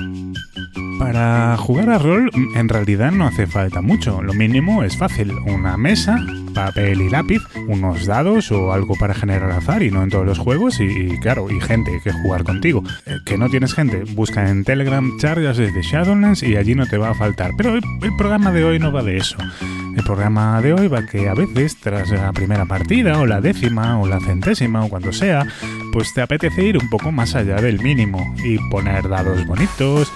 ん。Para jugar a rol en realidad no hace falta mucho, lo mínimo es fácil, una mesa, papel y lápiz, unos dados o algo para generar azar y no en todos los juegos y, claro, y gente que jugar contigo. Eh, que no tienes gente, busca en Telegram charlas desde Shadowlands y allí no te va a faltar. Pero el, el programa de hoy no va de eso. El programa de hoy va que a veces tras la primera partida o la décima o la centésima o cuando sea, pues te apetece ir un poco más allá del mínimo y poner dados bonitos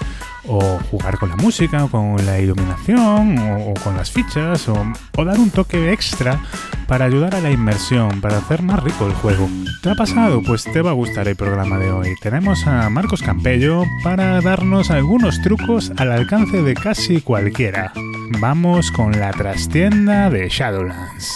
o jugar con la música, o con la iluminación, o, con las fichas, o, o, dar un toque extra para ayudar a la inmersión, para hacer más rico el juego. ¿Te ha pasado? Pues te va a gustar el programa de hoy. Tenemos a Marcos Campello para darnos algunos trucos al alcance de casi cualquiera. Vamos con la trastienda de Shadowlands.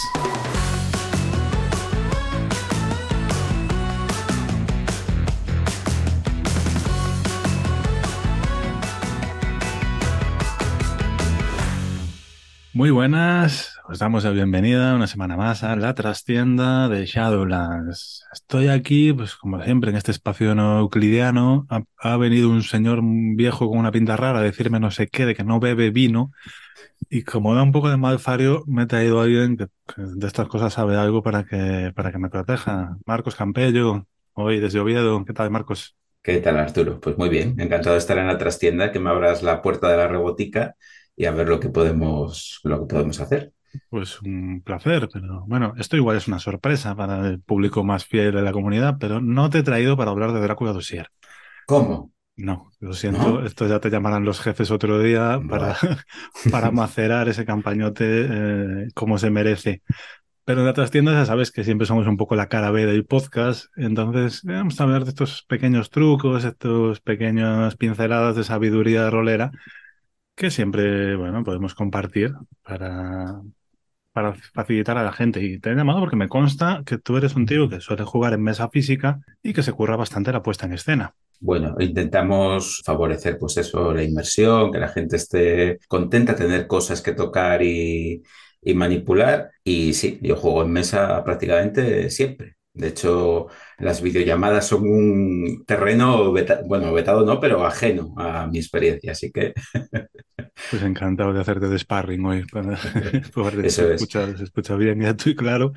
Muy buenas, os damos la bienvenida una semana más a la trastienda de Shadowlands. Estoy aquí, pues como siempre, en este espacio no euclidiano. Ha, venido un señor viejo con una pinta rara a decirme no sé qué, de que no bebe vino. Y como da un poco de malfario, me he traído a alguien que, de estas cosas sabe algo para que, para que me proteja. Marcos Campello, hoy desde Oviedo. ¿Qué tal, Marcos? ¿Qué tal, Arturo? Pues muy bien, encantado de estar en la trastienda, que me abras la puerta de la robótica y a ver lo que podemos, lo que podemos hacer. Pues un placer, pero bueno, esto igual es una sorpresa para el público más fiel de la comunidad, pero no te he traído para hablar de Drácula Dossier. ¿Cómo? No, lo siento, ¿No? esto ya te llamarán los jefes otro día para, para macerar ese campañote eh, como se merece. Pero en otras tiendas ya sabes que siempre somos un poco la cara B del podcast, entonces vamos a hablar de estos pequeños trucos, estos pequeñas pinceladas de sabiduría rolera que siempre, bueno, podemos compartir para, para facilitar a la gente. Y te he llamado porque me consta que tú eres un tío que suele jugar en mesa física y que se curra bastante la puesta en escena. Bueno, intentamos favorecer, pues eso, la inmersión, que la gente esté contenta, tener cosas que tocar y, y manipular. Y sí, yo juego en mesa prácticamente siempre. De hecho, las videollamadas son un terreno, veta bueno, vetado no, pero ajeno a mi experiencia, así que... Pues encantado de hacerte de sparring hoy. Para Eso se, es. escucha, se escucha bien y claro.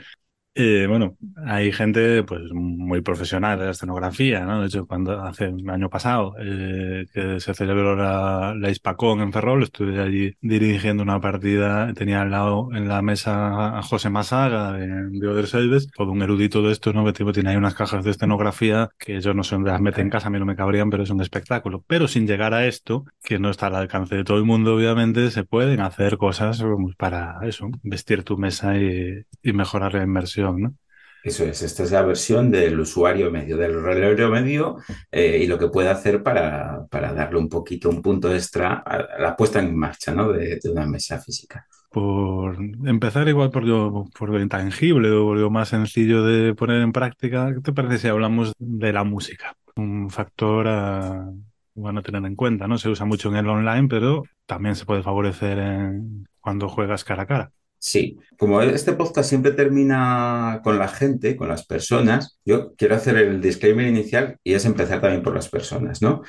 Eh, bueno, hay gente pues muy profesional de la escenografía, ¿no? De hecho, cuando hace un año pasado eh, que se celebró la, la Hispacón en Ferrol, estuve allí dirigiendo una partida, tenía al lado en la mesa a José Masaga de, Other Selves, todo un erudito de esto, ¿no? Que tipo, tiene ahí unas cajas de escenografía que yo no sé dónde las mete en casa, a mí no me cabrían, pero es un espectáculo. Pero sin llegar a esto, que no está al alcance de todo el mundo, obviamente, se pueden hacer cosas para eso, vestir tu mesa y, y mejorar la inmersión. ¿No? Eso es, esta es la versión del usuario medio, del reloj medio eh, y lo que puede hacer para, para, darle un poquito, un punto extra a la puesta en marcha ¿no? de, de, una mesa física. Por empezar igual por lo, por lo intangible o por lo más sencillo de poner en práctica, ¿qué te parece si hablamos de la música? Un factor a, bueno, a tener en cuenta, ¿no? Se usa mucho en el online, pero también se puede favorecer en, cuando juegas cara a cara. Sí, como este podcast siempre termina con la gente, con las personas, yo quiero hacer el disclaimer inicial y es empezar también por las personas, ¿no?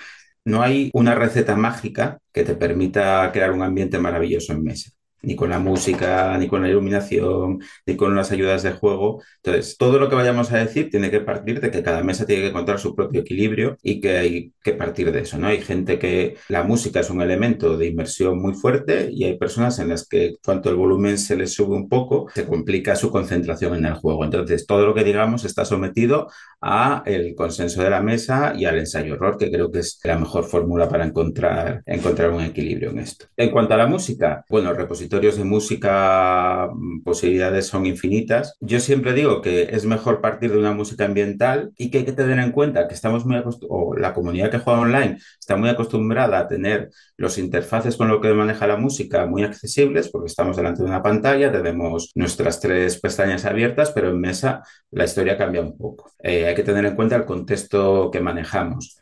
No hay una receta mágica que te permita crear un ambiente maravilloso en mesa ni con la música, ni con la iluminación, ni con las ayudas de juego. Entonces, todo lo que vayamos a decir tiene que partir de que cada mesa tiene que encontrar su propio equilibrio y que hay que partir de eso, ¿no? Hay gente que la música es un elemento de inmersión muy fuerte y hay personas en las que cuanto el volumen se les sube un poco, se complica su concentración en el juego. Entonces, todo lo que digamos está sometido a el consenso de la mesa y al ensayo-error, que creo que es la mejor fórmula para encontrar, encontrar un equilibrio en esto. En cuanto a la música, bueno, el repositorio de música, posibilidades son infinitas. Yo siempre digo que es mejor partir de una música ambiental y que hay que tener en cuenta que estamos muy o la comunidad que juega online está muy acostumbrada a tener los interfaces con lo que maneja la música muy accesibles porque estamos delante de una pantalla, tenemos nuestras tres pestañas abiertas, pero en mesa la historia cambia un poco. Eh, hay que tener en cuenta el contexto que manejamos.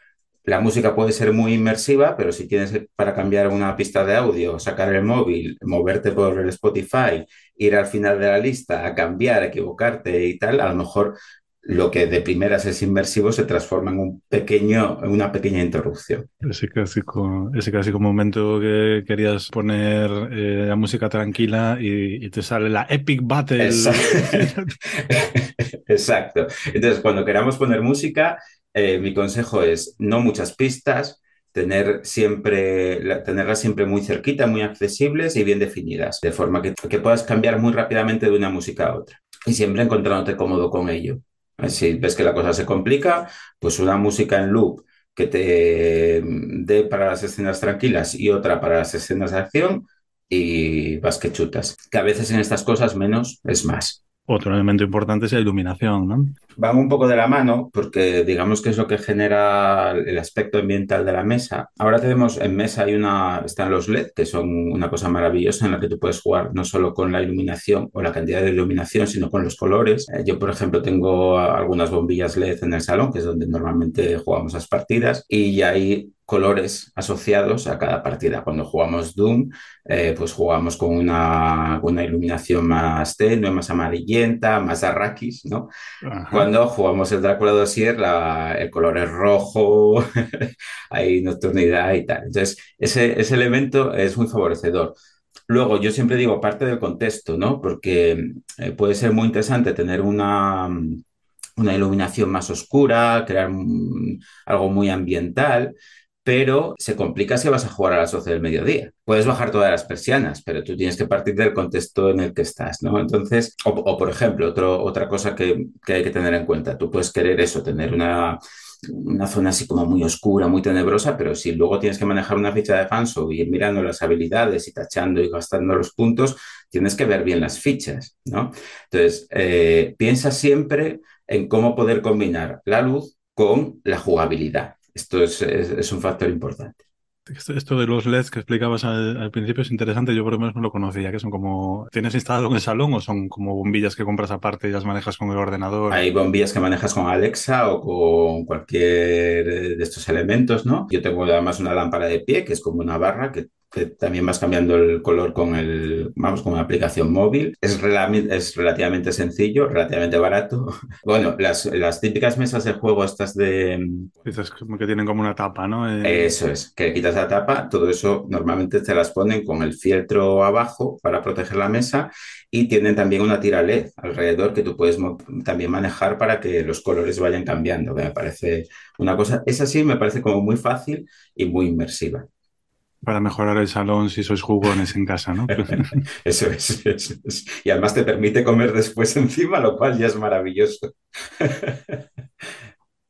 La música puede ser muy inmersiva, pero si tienes para cambiar una pista de audio, sacar el móvil, moverte por el Spotify, ir al final de la lista a cambiar, equivocarte y tal, a lo mejor lo que de primeras es inmersivo se transforma en un pequeño, en una pequeña interrupción. Ese clásico, ese clásico momento que querías poner eh, la música tranquila y, te sale la Epic Battle. Exacto. Entonces, cuando queramos poner música, eh, mi consejo es no muchas pistas, tener siempre, tenerlas siempre muy cerquita, muy accesibles y bien definidas, de forma que, que puedas cambiar muy rápidamente de una música a otra y siempre encontrándote cómodo con ello. Si ves que la cosa se complica, pues una música en loop que te dé para las escenas tranquilas y otra para las escenas de acción y vas que chutas. Que a veces en estas cosas menos es más. Otro elemento importante es la iluminación, ¿no? Van un poco de la mano porque digamos que es lo que genera el aspecto ambiental de la mesa. Ahora tenemos en mesa hay una, están los LED, que son una cosa maravillosa en la que tú puedes jugar no solo con la iluminación o la cantidad de iluminación, sino con los colores. Eh, yo, por ejemplo, tengo algunas bombillas LED en el salón, que es donde normalmente jugamos las partidas, y hay colores asociados a cada partida. Cuando jugamos Doom, eh, pues jugamos con una, una, iluminación más tenue, más amarillenta, más arrakis, ¿no? Cuando jugamos el Drácula Dossier, el color es rojo, hay nocturnidad y tal. Entonces, ese, ese elemento es muy favorecedor. Luego, yo siempre digo parte del contexto, ¿no? Porque eh, puede ser muy interesante tener una, una iluminación más oscura, crear algo muy ambiental, pero se complica si vas a jugar a las 12 del mediodía. Puedes bajar todas las persianas, pero tú tienes que partir del contexto en el que estás, ¿no? Entonces, o, por ejemplo, otro, otra cosa que, hay que tener en cuenta, tú puedes querer eso, tener una, una zona así como muy oscura, muy tenebrosa, pero si luego tienes que manejar una ficha de Hanso y ir mirando las habilidades y tachando y gastando los puntos, tienes que ver bien las fichas, ¿no? Entonces, eh, piensa siempre en cómo poder combinar la luz con la jugabilidad. Esto es, un factor importante. Esto, de los LEDs que explicabas al, principio es interesante, yo por lo menos no lo conocía, que son como, ¿tienes instalado en el salón o son como bombillas que compras aparte y las manejas con el ordenador? Hay bombillas que manejas con Alexa o con cualquier de estos elementos, ¿no? Yo tengo además una lámpara de pie que es como una barra que que también vas cambiando el color con el, vamos, con una aplicación móvil. Es, es relativamente sencillo, relativamente barato. Bueno, las, las, típicas mesas de juego estas de... Esas como que tienen como una tapa, ¿no? Eh, eso es, que quitas la tapa, todo eso normalmente te las ponen con el fieltro abajo para proteger la mesa y tienen también una tira LED alrededor que tú puedes también manejar para que los colores vayan cambiando, me parece una cosa, esa sí me parece como muy fácil y muy inmersiva. Para mejorar el salón si sois jugones en casa, ¿no? eso, es, eso, es, Y además te permite comer después encima, lo cual ya es maravilloso.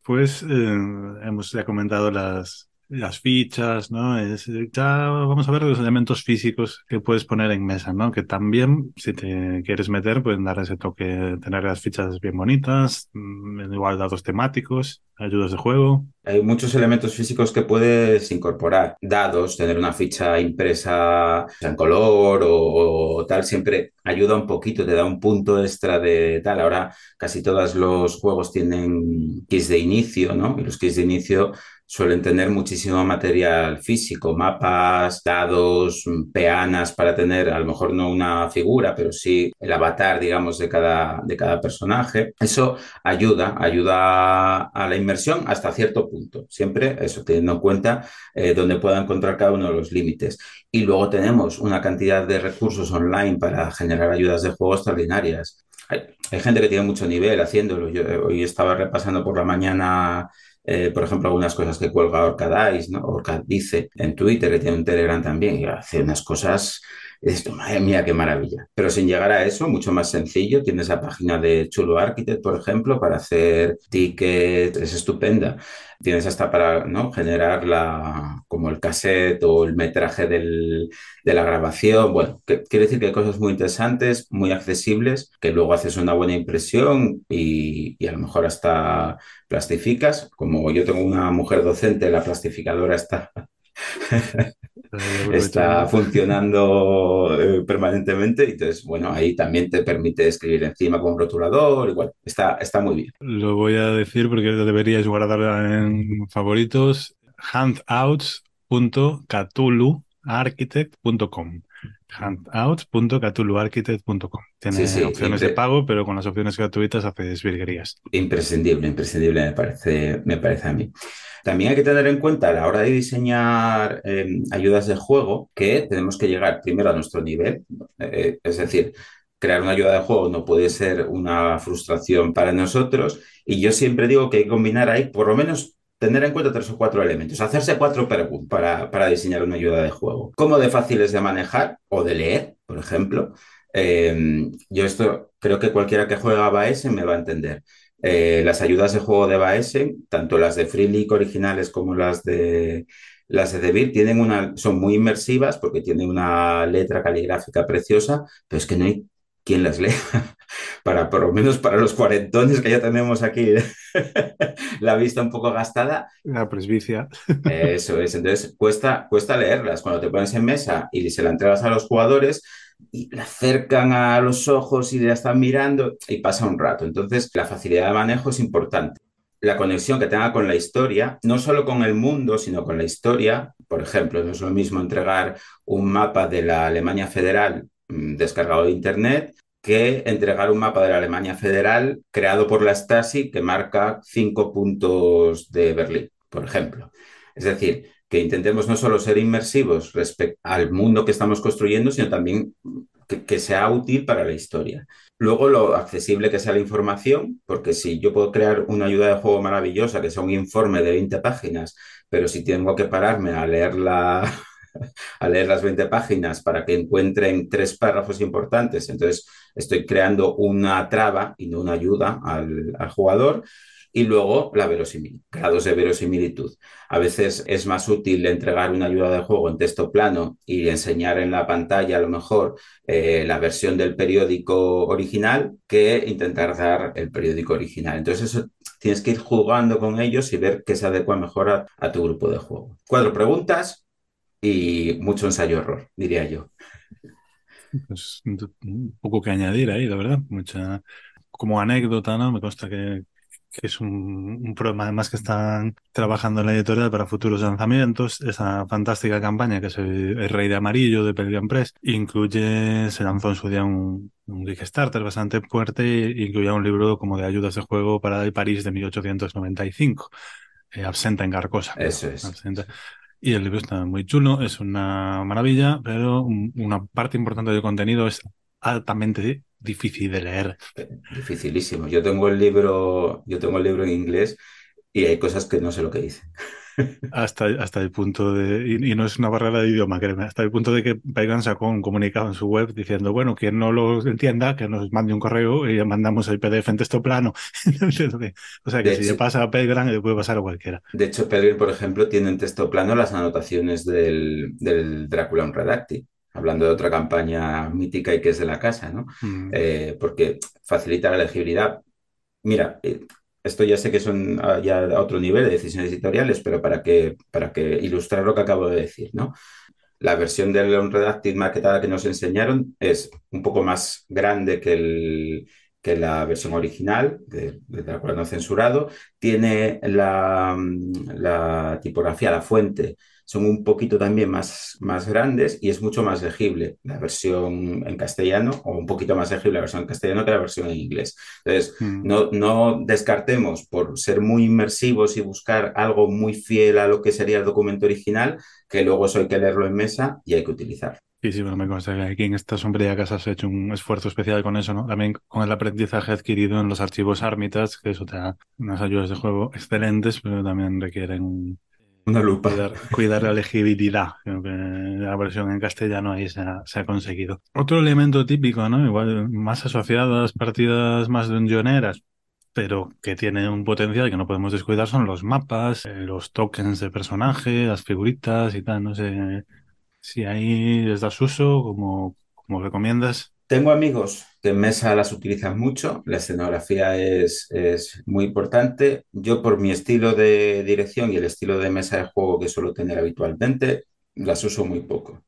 pues eh, hemos ya comentado las, las fichas, ¿no? Es, ya vamos a ver los elementos físicos que puedes poner en mesa, ¿no? Que también, si te quieres meter, pueden dar ese toque, tener las fichas bien bonitas, mm, igual dados temáticos, ayudas de juego. Hay muchos elementos físicos que puedes incorporar. Dados, tener una ficha impresa en color o, o tal, siempre ayuda un poquito, te da un punto extra de tal. Ahora casi todos los juegos tienen kits de inicio, ¿no? Y los kits de inicio suelen tener muchísimo material físico, mapas, dados, peanas para tener a lo mejor no una figura, pero sí el avatar, digamos, de cada, de cada personaje. Eso ayuda, ayuda a la inmersión hasta cierto punto. Siempre eso, teniendo en cuenta eh, donde pueda encontrar cada uno de los límites. Y luego tenemos una cantidad de recursos online para generar ayudas de juego extraordinarias. Hay, gente que tiene mucho nivel haciéndolo. Eh, hoy estaba repasando por la mañana eh, por ejemplo, algunas cosas que cuelga Orca Dice, ¿no? Orca dice en Twitter, que tiene un Telegram también, y hace unas cosas, esto, madre mía, qué maravilla. Pero sin llegar a eso, mucho más sencillo, tienes la página de Chulo Architect, por ejemplo, para hacer tickets, es estupenda. Tienes hasta para ¿no? generar la, como el cassette o el metraje del, de la grabación. Bueno, quiere decir que hay cosas muy interesantes, muy accesibles, que luego haces una buena impresión y, y a lo mejor hasta plastificas. Como yo tengo una mujer docente, la plastificadora está está funcionando eh, permanentemente. Entonces, bueno, ahí también te permite escribir encima con rotulador, igual, está, está muy bien. Lo voy a decir porque deberíais guardarla en favoritos, handouts.catuluarchitect.com. handouts.catuluarchitect.com. Tiene opciones de pago, pero con las opciones gratuitas haces virguerías. Imprescindible, imprescindible me parece, me parece a mí. También hay que tener en cuenta a la hora de diseñar em, ayudas de juego que tenemos que llegar primero a nuestro nivel, eh, es decir, crear una ayuda de juego no puede ser una frustración para nosotros y yo siempre digo que hay que combinar ahí por lo menos tener en cuenta tres o cuatro elementos, hacerse cuatro para, para diseñar una ayuda de juego. ¿Cómo de fáciles de manejar o de leer, por ejemplo? Em, yo esto creo que cualquiera que juega a Baesen me va a entender. Eh, las ayudas de juego de Baesen, tanto las de Freeleak originales como las de las de Debir, tienen una, son muy inmersivas porque tienen una letra caligráfica preciosa, pero es que no hay quien las lea. para por lo menos para los cuarentones que ya tenemos aquí la vista un poco gastada. La presbicia. Eso es, entonces cuesta, cuesta leerlas. Cuando te pones en mesa y se la entregas a los jugadores, y la acercan a los ojos y la están mirando y pasa un rato. Entonces, la facilidad de manejo es importante. La conexión que tenga con la historia, no solo con el mundo, sino con la historia. Por ejemplo, no es lo mismo entregar un mapa de la Alemania Federal descargado de Internet que entregar un mapa de la Alemania Federal creado por la Stasi que marca cinco puntos de Berlín, por ejemplo. Es decir, que intentemos no solo ser inmersivos respecto al mundo que estamos construyendo, sino también que, sea útil para la historia. Luego, lo accesible que sea la información, porque si yo puedo crear una ayuda de juego maravillosa, que sea un informe de 20 páginas, pero si tengo que pararme a leerla a leer las 20 páginas para que encuentren tres párrafos importantes. Entonces, estoy creando una traba y no una ayuda al, jugador. Y luego la verosimilitud, grados de verosimilitud. A veces es más útil entregar una ayuda de juego en texto plano y enseñar en la pantalla a lo mejor eh, la versión del periódico original que intentar dar el periódico original. Entonces tienes que ir jugando con ellos y ver qué se adecua mejor a tu grupo de juego. Cuatro preguntas, y mucho ensayo-error, diría yo. Pues un poco que añadir ahí, la verdad. Mucha, como anécdota, ¿no? Me consta que, es un, problema además que están trabajando en la editorial para futuros lanzamientos. Esa fantástica campaña que es el, Rey de Amarillo de Pelican Press incluye, se lanzó en su día un, un Kickstarter bastante fuerte e incluía un libro como de ayudas de juego para el París de 1895. Eh, absenta en Carcosa. Eso es. Y el libro está muy chulo, es una maravilla, pero una parte importante del contenido es altamente difícil de leer. Dificilísimo. Yo tengo el libro, yo tengo el libro en inglés y hay cosas que no sé lo que dicen. Hasta, hasta el punto de, y, no es una barrera de idioma, créeme, hasta el punto de que Paigan sacó un comunicado en su web diciendo, bueno, quien no lo entienda, que nos mande un correo y le mandamos el PDF en texto plano. o sea que si le pasa a Pelgran, le puede pasar a cualquiera. De hecho, Pelgran, por ejemplo, tiene en texto plano las anotaciones del, del Drácula Unredacted hablando de otra campaña mítica y que es de la casa, ¿no? Mm. Eh, porque facilita la legibilidad. Mira, eh, esto ya sé que son ah, ya a otro nivel de decisiones editoriales, pero para que, para que ilustrar lo que acabo de decir, ¿no? La versión del Unredacted maquetada que nos enseñaron es un poco más grande que, el, que la versión original, de, de no censurado. Tiene la, la tipografía, la fuente, son un poquito también más, más grandes y es mucho más legible la versión en castellano o un poquito más legible la versión en castellano que la versión en inglés. Entonces, mm. no, no descartemos por ser muy inmersivos y buscar algo muy fiel a lo que sería el documento original, que luego eso hay que leerlo en mesa y hay que utilizar. Sí, sí, bueno, me consta que aquí en esta sombría casa se ha hecho un esfuerzo especial con eso, ¿no? También con el aprendizaje adquirido en los archivos Armitage, que eso te da unas ayudas de juego excelentes, pero también requieren una lupa. Cuidar, la legibilidad. La versión en castellano ahí se ha, conseguido. Otro elemento típico, ¿no? Igual más asociado a las partidas más dungeoneras, pero que tiene un potencial que no podemos descuidar son los mapas, eh, los tokens de personaje, las figuritas y tal. No sé si ahí les das uso, como, como recomiendas. Tengo amigos que en mesa las utilizan mucho, la escenografía es, es, muy importante. Yo por mi estilo de dirección y el estilo de mesa de juego que suelo tener habitualmente, las uso muy poco.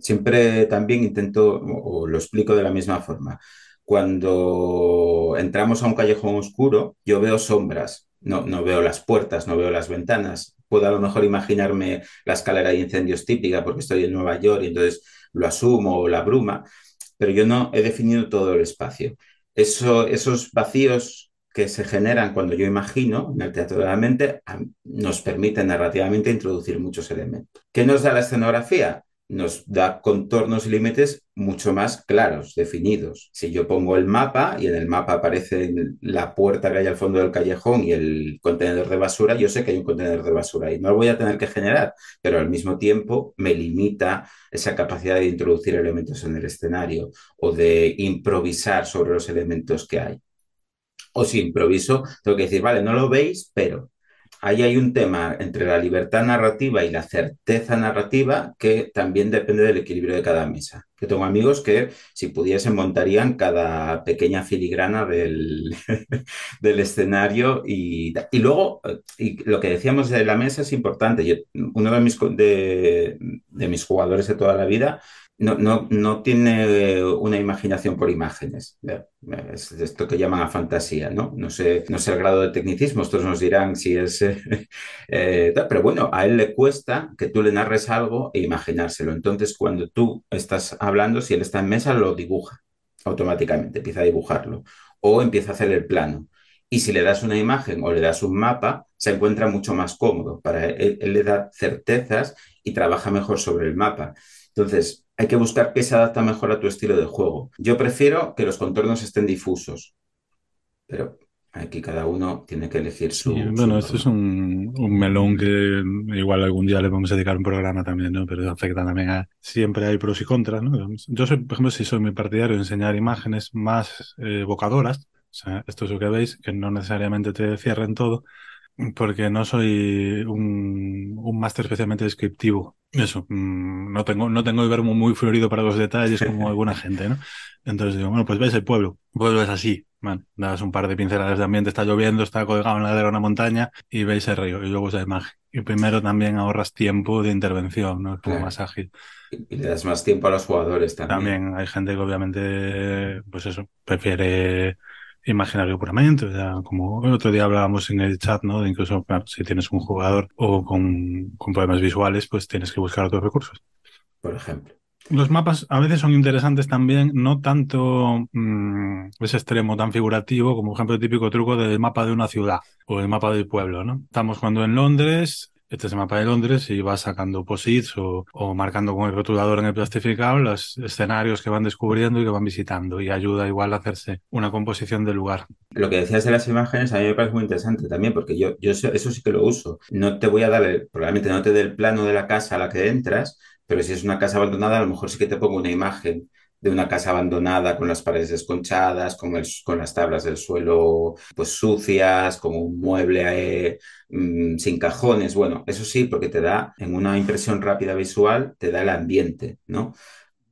Siempre también intento, o lo explico de la misma forma, cuando entramos a un callejón oscuro, yo veo sombras, no, no veo las puertas, no veo las ventanas, puedo a lo mejor imaginarme la escalera de incendios típica porque estoy en Nueva York y entonces lo asumo o la bruma, pero yo no he definido todo el espacio. Eso, esos vacíos que se generan cuando yo imagino en el teatro de la mente nos permiten narrativamente introducir muchos elementos. ¿Qué nos da la escenografía? Nos da contornos y límites mucho más claros, definidos. Si yo pongo el mapa y en el mapa aparece la puerta que hay al fondo del callejón y el contenedor de basura, yo sé que hay un contenedor de basura y no lo voy a tener que generar, pero al mismo tiempo me limita esa capacidad de introducir elementos en el escenario o de improvisar sobre los elementos que hay. O si improviso, tengo que decir, vale, no lo veis, pero ahí hay un tema entre la libertad narrativa y la certeza narrativa que también depende del equilibrio de cada mesa. Yo tengo amigos que si pudiesen montarían cada pequeña filigrana del, del escenario y, y luego y lo que decíamos de la mesa es importante. uno de mis, de, de mis jugadores de toda la vida no, no, no, tiene una imaginación por imágenes. Es esto que llaman a fantasía, ¿no? No sé, no sé el grado de tecnicismo, estos nos dirán si es... Eh, pero bueno, a él le cuesta que tú le narres algo e imaginárselo. Entonces, cuando tú estás hablando, si él está en mesa, lo dibuja automáticamente, empieza a dibujarlo. O empieza a hacer el plano. Y si le das una imagen o le das un mapa, se encuentra mucho más cómodo. Para él, él le da certezas y trabaja mejor sobre el mapa. Entonces, hay que buscar qué se adapta mejor a tu estilo de juego. Yo prefiero que los contornos estén difusos, pero aquí cada uno tiene que elegir su. bueno, esto es un, melón que igual algún día le vamos a dedicar un programa también, ¿no? Pero afecta también a. Siempre hay pros y contras, ¿no? Yo, soy, por ejemplo, si soy muy partidario de enseñar imágenes más eh, evocadoras, o sea, esto es lo que veis, que no necesariamente te cierren todo, porque no soy un, un máster especialmente descriptivo. Eso, mm, no tengo, no tengo el verbo muy florido para los detalles como alguna gente, ¿no? Entonces digo, bueno, pues ves el pueblo. El pueblo es así, man. Das un par de pinceladas de ambiente, está lloviendo, está colgado en la de una montaña y veis el río y luego esa imagen. Y primero también ahorras tiempo de intervención, ¿no? Es como más ágil. Y le das más tiempo a los jugadores también. También hay gente que obviamente, pues eso, prefiere imaginario puramente. Sea, como el otro día hablábamos en el chat, ¿no? De incluso, si tienes un jugador o con, con problemas visuales, pues tienes que buscar otros recursos. Por ejemplo. Los mapas a veces son interesantes también, no tanto mm, ese extremo tan figurativo como, por ejemplo, el típico truco del mapa de una ciudad o el mapa del pueblo, ¿no? Estamos cuando en Londres, este es el mapa de Londres y vas sacando posits o, marcando con el rotulador en el plastificado los escenarios que van descubriendo y que van visitando y ayuda igual a hacerse una composición del lugar. Lo que decías de las imágenes a mí me parece muy interesante también porque yo, yo eso sí que lo uso. No te voy a dar, el, probablemente no te dé el plano de la casa a la que entras, pero si es una casa abandonada a lo mejor sí que te pongo una imagen de una casa abandonada con las paredes desconchadas, con, el, con las tablas del suelo pues sucias, como un mueble mm, sin cajones. Bueno, eso sí, porque te da, en una impresión rápida visual, te da el ambiente, ¿no?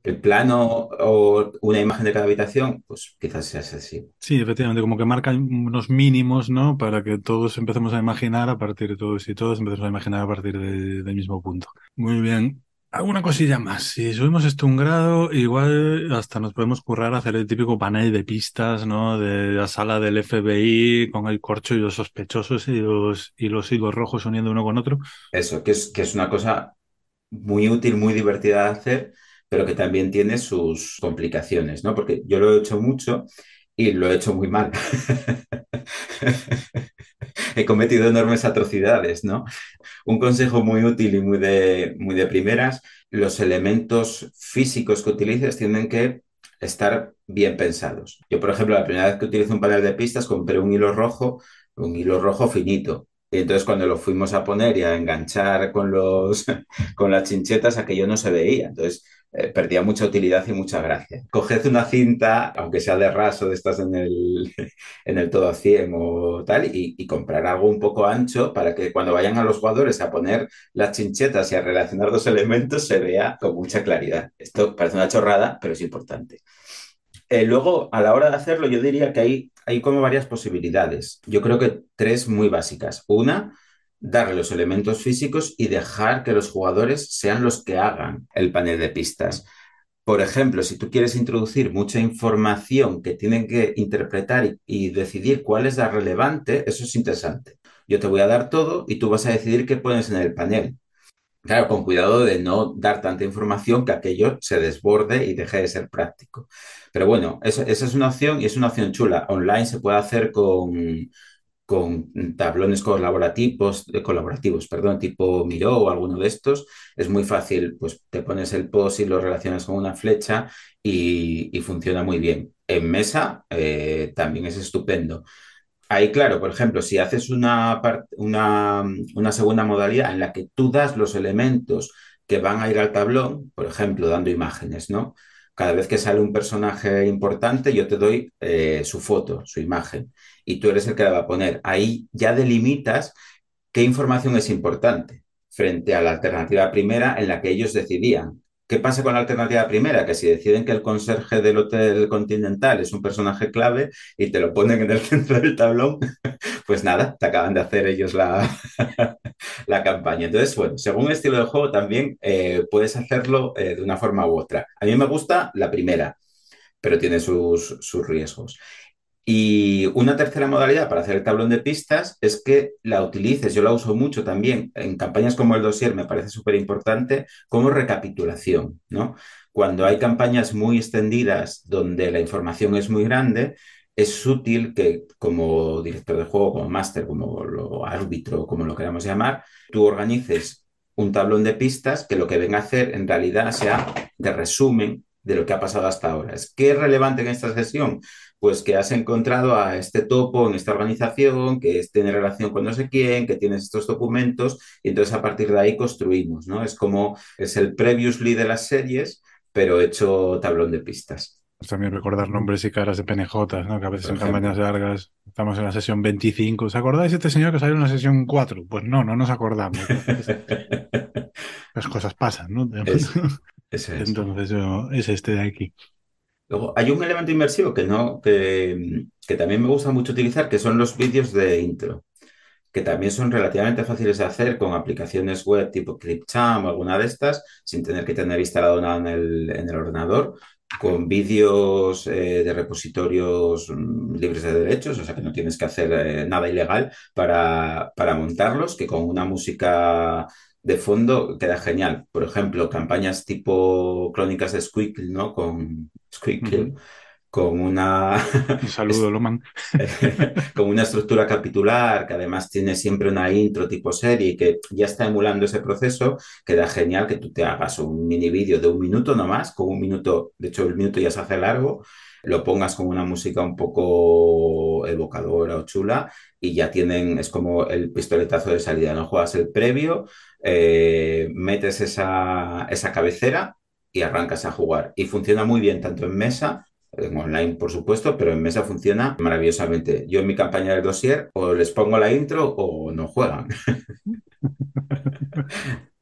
el plano o una imagen de cada habitación, pues quizás sea así. Sí, efectivamente, como que marca unos mínimos, ¿no? Para que todos empecemos a imaginar a partir de todos y todos empecemos a imaginar a partir del mismo punto. Muy bien. Alguna cosilla más. Si subimos esto un grado, igual hasta nos podemos currar hacer el típico panel de pistas, ¿no? De la sala del FBI con el corcho y los sospechosos y los, y los hilos rojos uniendo uno con otro. Eso, que es, que es una cosa muy útil, muy divertida de hacer, pero que también tiene sus complicaciones, ¿no? Porque yo lo he hecho mucho y lo he hecho muy mal. he cometido enormes atrocidades, ¿no? Un consejo muy útil y muy de, muy de primeras, los elementos físicos que utilices tienen que estar bien pensados. Yo, por ejemplo, la primera vez que utilizo un panel de pistas compré un hilo rojo, un hilo rojo finito. Y entonces cuando lo fuimos a poner y a enganchar con, los, con las chinchetas, aquello no se veía. Entonces eh, perdía mucha utilidad y mucha gracia. Coged una cinta, aunque sea de raso, de estas en el, en el todo a 100 o tal, y, comprar algo un poco ancho para que cuando vayan a los jugadores a poner las chinchetas y a relacionar dos elementos se vea con mucha claridad. Esto parece una chorrada, pero es importante. Eh, luego, a la hora de hacerlo, yo diría que hay, hay como varias posibilidades. Yo creo que tres muy básicas. Una, darle los elementos físicos y dejar que los jugadores sean los que hagan el panel de pistas. Por ejemplo, si tú quieres introducir mucha información que tienen que interpretar y, decidir cuál es la relevante, eso es interesante. yo te voy a dar todo y tú vas a decidir qué pones en el panel. Claro, con cuidado de no dar tanta información que aquello se desborde y deje de ser práctico. Pero bueno, esa es una opción y es una opción chula. Online se puede hacer con, con tablones colaborativos, eh, colaborativos, perdón, tipo Miro o alguno de estos, es muy fácil, pues te pones el post y lo relacionas con una flecha y, funciona muy bien. En mesa eh, también es estupendo. Ahí, claro, por ejemplo, si haces una, una, una segunda modalidad en la que tú das los elementos que van a ir al tablón, por ejemplo, dando imágenes, ¿no? Cada vez que sale un personaje importante, yo te doy eh, su foto, su imagen, y tú eres el que la va a poner. Ahí ya delimitas qué información es importante frente a la alternativa primera en la que ellos decidían. ¿Qué pasa con la alternativa primera? Que si deciden que el conserje del Hotel Continental es un personaje clave y te lo ponen en el centro del tablón, pues nada, te acaban de hacer ellos la, la campaña. Entonces, bueno, según el estilo de juego también eh, puedes hacerlo eh, de una forma u otra. A mí me gusta la primera, pero tiene sus, sus riesgos. Y una tercera modalidad para hacer el tablón de pistas es que la utilices, yo la uso mucho también en campañas como el dossier, me parece súper importante, como recapitulación, ¿no? Cuando hay campañas muy extendidas donde la información es muy grande, es útil que como director de juego, como máster, como lo árbitro, como lo queramos llamar, tú organices un tablón de pistas que lo que venga a hacer en realidad sea de resumen de lo que ha pasado hasta ahora. ¿Es qué es relevante en esta sesión? pues que has encontrado a este topo en esta organización, que tiene relación con no sé quién, que tienes estos documentos, y entonces a partir de ahí construimos, ¿no? Es como, es el previously de las series, pero hecho tablón de pistas. Pues también recordar nombres y caras de PNJ, ¿no? Que a veces en campañas largas estamos en la sesión 25. ¿Os acordáis de este señor que salió en la sesión 4? Pues no, no nos acordamos. Las cosas pasan, ¿no? Es, Entonces es este de aquí. Luego, hay un elemento inmersivo que, no, que, también me gusta mucho utilizar, que son los vídeos de intro, que también son relativamente fáciles de hacer con aplicaciones web tipo Clipchamp o alguna de estas, sin tener que tener instalado nada en el, en el ordenador, con vídeos eh, de repositorios mm, libres de derechos, o sea que no tienes que hacer eh, nada ilegal para, para montarlos, que con una música de fondo queda genial. Por ejemplo, campañas tipo Crónicas de Squeakle, ¿no? Con Squeakle, con una... Un saludo, Loman. con una estructura capitular que además tiene siempre una intro tipo serie que ya está emulando ese proceso, queda genial que tú te hagas un mini vídeo de un minuto nomás, con un minuto, de hecho el minuto ya se hace largo, lo pongas con una música un poco evocadora o chula y ya tienen, es como el pistoletazo de salida, no juegas el previo, eh, metes esa, esa cabecera y arrancas a jugar. Y funciona muy bien tanto en mesa online, por supuesto, pero en mesa funciona maravillosamente. Yo en mi campaña del dossier o les pongo la intro o no juegan.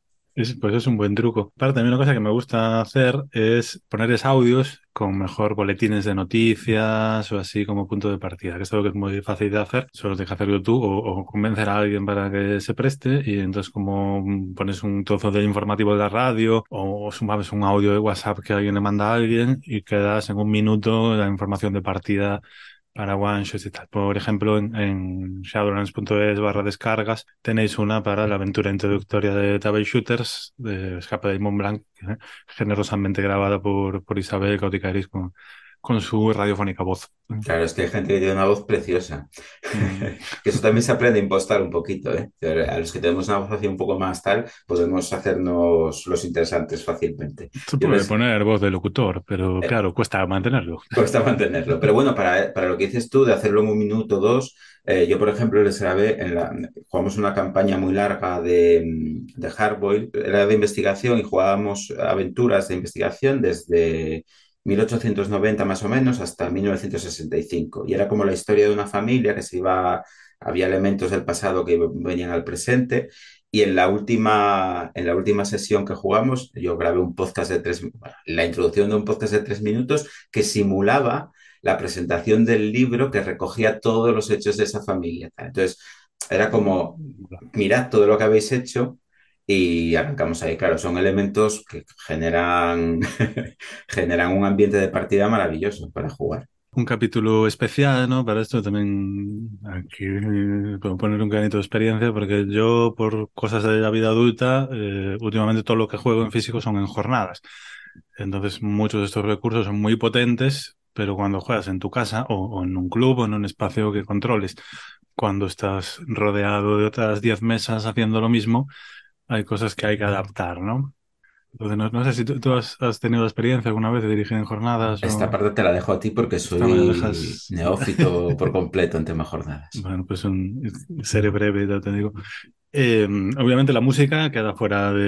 pues es un buen truco. Claro, también una cosa que me gusta hacer es poner audios con mejor boletines de noticias o así como punto de partida, que es algo que es muy fácil de hacer, solo tienes que hacerlo tú o, convencer a alguien para que se preste y entonces como pones un trozo de informativo de la radio o sumas un audio de WhatsApp que alguien le manda a alguien y quedas en un minuto la información de partida para one shots y tal. Por ejemplo, en, shadowlands.es barra descargas tenéis una para la aventura introductoria de Table Shooters de Escape de Mont Blanc, generosamente grabada por, por Isabel Cauticaris con su radiofónica voz. Claro, es que hay gente que tiene una voz preciosa. Mm. que eso también se aprende a impostar un poquito, ¿eh? A los que tenemos una voz así un poco más tal, podemos hacernos los interesantes fácilmente. Se puede poner voz de locutor, pero eh, claro, cuesta mantenerlo. Cuesta mantenerlo. Pero bueno, para, para, lo que dices tú, de hacerlo en un minuto o dos, eh, yo, por ejemplo, les grabé, en la, jugamos una campaña muy larga de, de Hardboil, era de investigación y jugábamos aventuras de investigación desde 1890 más o menos hasta 1965. Y era como la historia de una familia que se iba, había elementos del pasado que venían al presente. Y en la última, en la última sesión que jugamos, yo grabé un podcast de tres, la introducción de un podcast de tres minutos que simulaba la presentación del libro que recogía todos los hechos de esa familia. Entonces, era como, mirad todo lo que habéis hecho y arrancamos ahí. Claro, son elementos que generan, generan un ambiente de partida maravilloso para jugar. un capítulo especial, ¿no? Para esto también aquí puedo poner un granito de experiencia porque yo, por cosas de la vida adulta, eh, últimamente todo lo que juego en físico son en jornadas. Entonces, muchos de estos recursos son muy potentes, pero cuando juegas en tu casa o, o en un club o en un espacio que controles, cuando estás rodeado de otras 10 mesas haciendo lo mismo, hay cosas que hay que adaptar, ¿no? Entonces, no, no sé si tú, tú has, has tenido experiencia alguna vez de dirigir en jornadas. Esta o... parte te la dejo a ti porque soy dejas- neófito por completo en temas jornadas. Bueno, pues un, seré breve, ya te digo. Eh, obviamente la música queda fuera de,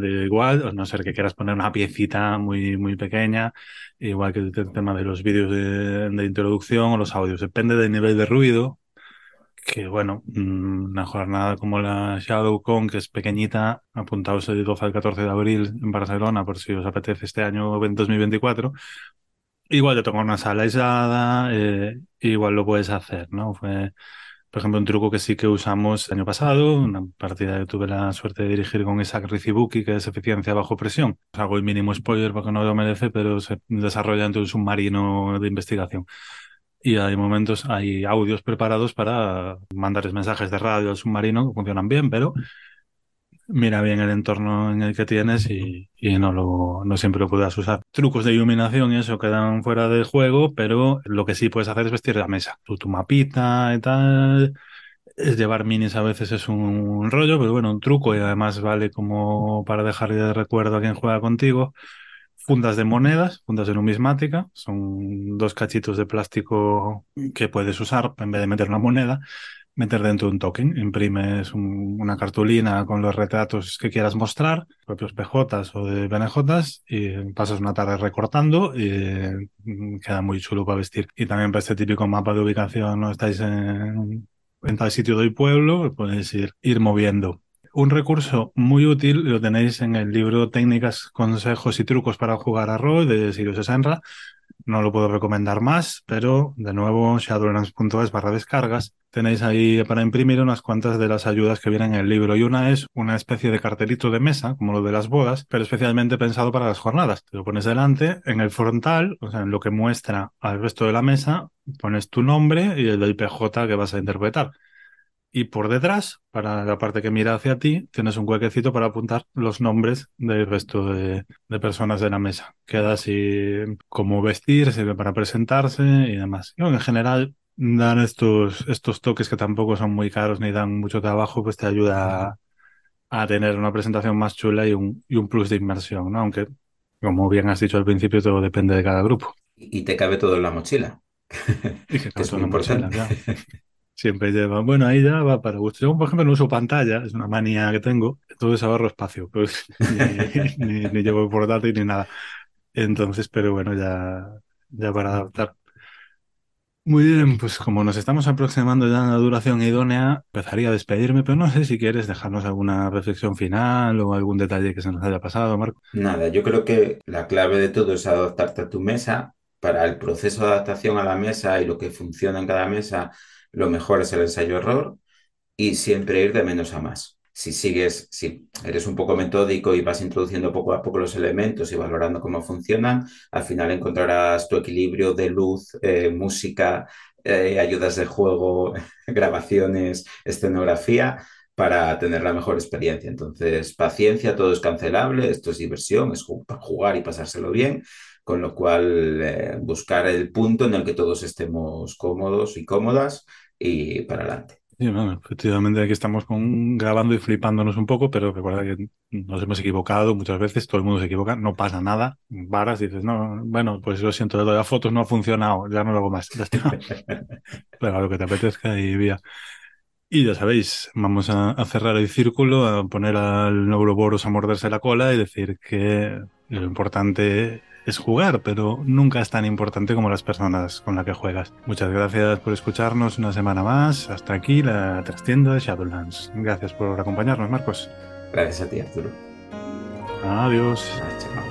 de igual, a no ser que quieras poner una piecita muy, muy pequeña, igual que el, te- tema de los vídeos de, de introducción o los audios. Depende del nivel de ruido, que bueno, mm, una jornada como la ShadowCon, que es pequeñita, apuntaos el 12 al 14 de abril en Barcelona, por si os apetece este año en 2024. Igual te toca una sala aislada, eh, igual lo puedes hacer, ¿no? Fue, por ejemplo, un truco que sí que usamos el año pasado, una partida que tuve la suerte de dirigir con Isaac Rizibuki, que es eficiencia bajo presión. Hago el mínimo spoiler porque no lo merece, pero se desarrolla entre un submarino de investigación. Y hay momentos, hay audios preparados para mandarles mensajes de radio al submarino que funcionan bien, pero mira bien el entorno en el que tienes y, no lo, no siempre lo puedas usar. Trucos de iluminación y eso quedan fuera del juego, pero lo que sí puedes hacer es vestir la mesa. Tu, tu mapita y tal. Es llevar minis a veces es un rollo, pero bueno, un truco y además vale como para dejar de recuerdo a quien juega contigo. Fundas de monedas, fundas de numismática, son dos cachitos de plástico que puedes usar en vez de meter una moneda meter dentro un token. Imprimes un- una cartulina con los retratos que quieras mostrar, propios PJs o de BNJs, y pasas una tarde recortando y eh, queda muy chulo para vestir. Y también para este típico mapa de ubicación, no estáis en, tal sitio del pueblo, podéis ir moviendo. Un recurso muy útil lo tenéis en el libro Técnicas, Consejos y Trucos para jugar a rol de Sirius Senra. No lo puedo recomendar más, pero de nuevo, shadowlands.es barra descargas. Tenéis ahí para imprimir unas cuantas de las ayudas que vienen en el libro. Y una es una especie de cartelito de mesa, como lo de las bodas, pero especialmente pensado para las jornadas. Te lo pones delante, en el frontal, o sea, en lo que muestra al resto de la mesa, pones tu nombre y el del PJ que vas a interpretar. Y por detrás, para la parte que mira hacia ti, tienes un huequecito para apuntar los nombres del resto de, de personas de la mesa. Queda así como vestir, sirve para presentarse y demás. Yo, en general, dan estos, estos toques que tampoco son muy caros ni dan mucho trabajo, pues te ayuda a, a tener una presentación más chula y un, y un plus de inmersión, ¿no? Aunque, como bien has dicho al principio, todo depende de cada grupo. Y te cabe todo en la mochila, Y que es muy mochila, importante. claro. Siempre lleva, bueno, ahí ya va para gusto. Yo, por ejemplo, no uso pantalla, es una manía que tengo, entonces ahorro espacio, pues ni, ni, ni llevo portátil ni nada. Entonces, pero bueno, ya, ya para adaptar. Muy bien, pues como nos estamos aproximando ya a la duración idónea, empezaría a despedirme, pero no sé si quieres dejarnos alguna reflexión final o algún detalle que se nos haya pasado, Marco. Nada, yo creo que la clave de todo es adaptarte a tu mesa. Para el proceso de adaptación a la mesa y lo que funciona en cada mesa, lo mejor es el ensayo-error y siempre ir de menos a más. Si sigues, si eres un poco metódico y vas introduciendo poco a poco los elementos y valorando cómo funcionan, al final encontrarás tu equilibrio de luz, eh, música, eh, ayudas de juego, grabaciones, escenografía para tener la mejor experiencia. Entonces, paciencia, todo es cancelable, esto es diversión, es ju- jugar y pasárselo bien, con lo cual eh, buscar el punto en el que todos estemos cómodos y cómodas y para adelante. Sí, bueno, efectivamente aquí estamos con, grabando y flipándonos un poco, pero recuerda que nos hemos equivocado muchas veces, todo el mundo se equivoca, no pasa nada, varas y dices, no, bueno, pues lo siento, las fotos no ha funcionado, ya no lo hago más, ya está. Pega lo que te apetezca y vía. Y ya sabéis, vamos a, a cerrar el círculo, a poner al Neuroboros a morderse la cola y decir que lo importante es jugar, pero nunca es tan importante como las personas con las que juegas. Muchas gracias por escucharnos una semana más. Hasta aquí la trastienda de Shadowlands. Gracias por acompañarnos, Marcos. Gracias a ti, Arturo. Adiós. Chao.